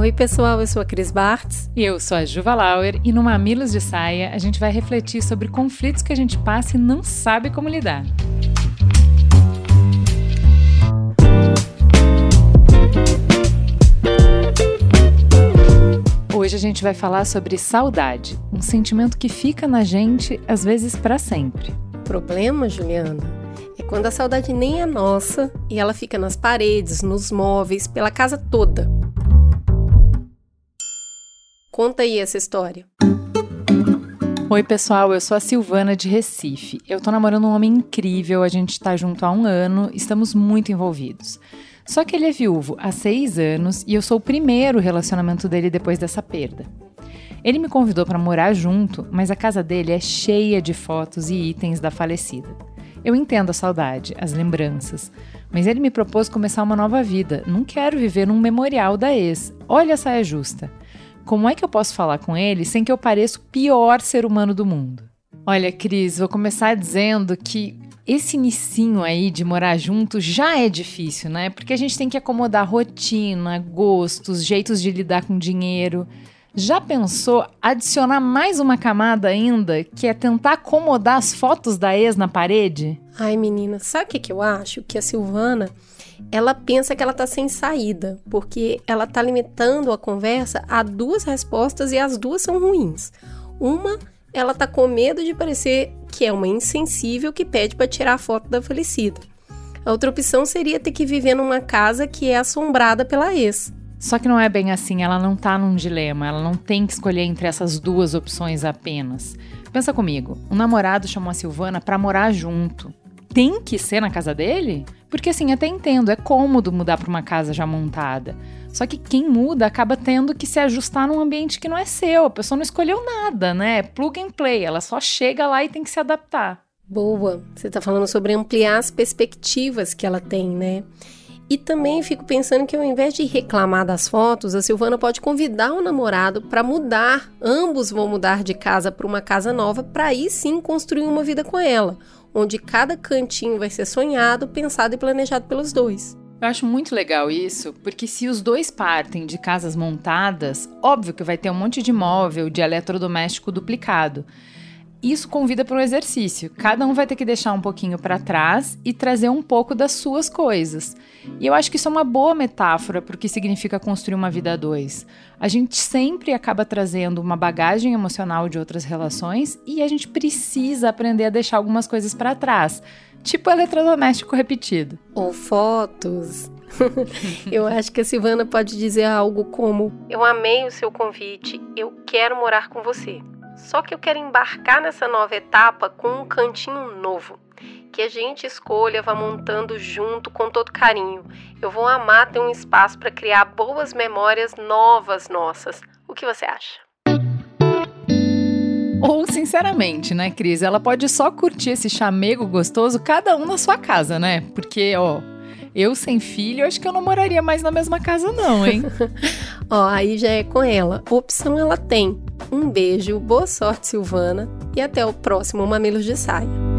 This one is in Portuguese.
Oi, pessoal, eu sou a Cris Bartz. E eu sou a Juva Lauer, e no Mamilos de Saia a gente vai refletir sobre conflitos que a gente passa e não sabe como lidar. Hoje a gente vai falar sobre saudade, um sentimento que fica na gente às vezes para sempre. O problema, Juliana, é quando a saudade nem é nossa e ela fica nas paredes, nos móveis, pela casa toda. Conta aí essa história. Oi, pessoal, eu sou a Silvana de Recife. Eu tô namorando um homem incrível, a gente tá junto há um ano, estamos muito envolvidos. Só que ele é viúvo há seis anos e eu sou o primeiro relacionamento dele depois dessa perda. Ele me convidou para morar junto, mas a casa dele é cheia de fotos e itens da falecida. Eu entendo a saudade, as lembranças, mas ele me propôs começar uma nova vida. Não quero viver num memorial da ex. Olha a saia justa. Como é que eu posso falar com ele sem que eu pareça o pior ser humano do mundo? Olha, Cris, vou começar dizendo que esse inicinho aí de morar junto já é difícil, né? Porque a gente tem que acomodar rotina, gostos, jeitos de lidar com dinheiro. Já pensou adicionar mais uma camada ainda, que é tentar acomodar as fotos da ex na parede? Ai, menina, sabe o que, que eu acho? Que a Silvana, ela pensa que ela tá sem saída, porque ela tá limitando a conversa a duas respostas e as duas são ruins. Uma, ela tá com medo de parecer que é uma insensível que pede para tirar a foto da falecida. A outra opção seria ter que viver numa casa que é assombrada pela ex. Só que não é bem assim, ela não tá num dilema, ela não tem que escolher entre essas duas opções apenas. Pensa comigo, um namorado chamou a Silvana para morar junto. Tem que ser na casa dele? Porque assim, até entendo, é cômodo mudar para uma casa já montada. Só que quem muda acaba tendo que se ajustar num ambiente que não é seu. A pessoa não escolheu nada, né? Plug and play, ela só chega lá e tem que se adaptar. Boa. Você tá falando sobre ampliar as perspectivas que ela tem, né? E também fico pensando que ao invés de reclamar das fotos, a Silvana pode convidar o namorado para mudar. Ambos vão mudar de casa para uma casa nova para aí sim construir uma vida com ela, onde cada cantinho vai ser sonhado, pensado e planejado pelos dois. Eu acho muito legal isso, porque se os dois partem de casas montadas, óbvio que vai ter um monte de móvel, de eletrodoméstico duplicado isso convida para um exercício. Cada um vai ter que deixar um pouquinho para trás e trazer um pouco das suas coisas. E eu acho que isso é uma boa metáfora para o que significa construir uma vida a dois. A gente sempre acaba trazendo uma bagagem emocional de outras relações e a gente precisa aprender a deixar algumas coisas para trás, tipo eletrodoméstico repetido. Ou fotos. eu acho que a Silvana pode dizer algo como: Eu amei o seu convite, eu quero morar com você. Só que eu quero embarcar nessa nova etapa com um cantinho novo. Que a gente escolha, vá montando junto com todo carinho. Eu vou amar ter um espaço para criar boas memórias novas nossas. O que você acha? Ou, sinceramente, né, Cris? Ela pode só curtir esse chamego gostoso, cada um na sua casa, né? Porque, ó, eu sem filho, acho que eu não moraria mais na mesma casa, não, hein? Ó, aí já é com ela. Opção ela tem. Um beijo, boa sorte, Silvana, e até o próximo Mamilos de Saia.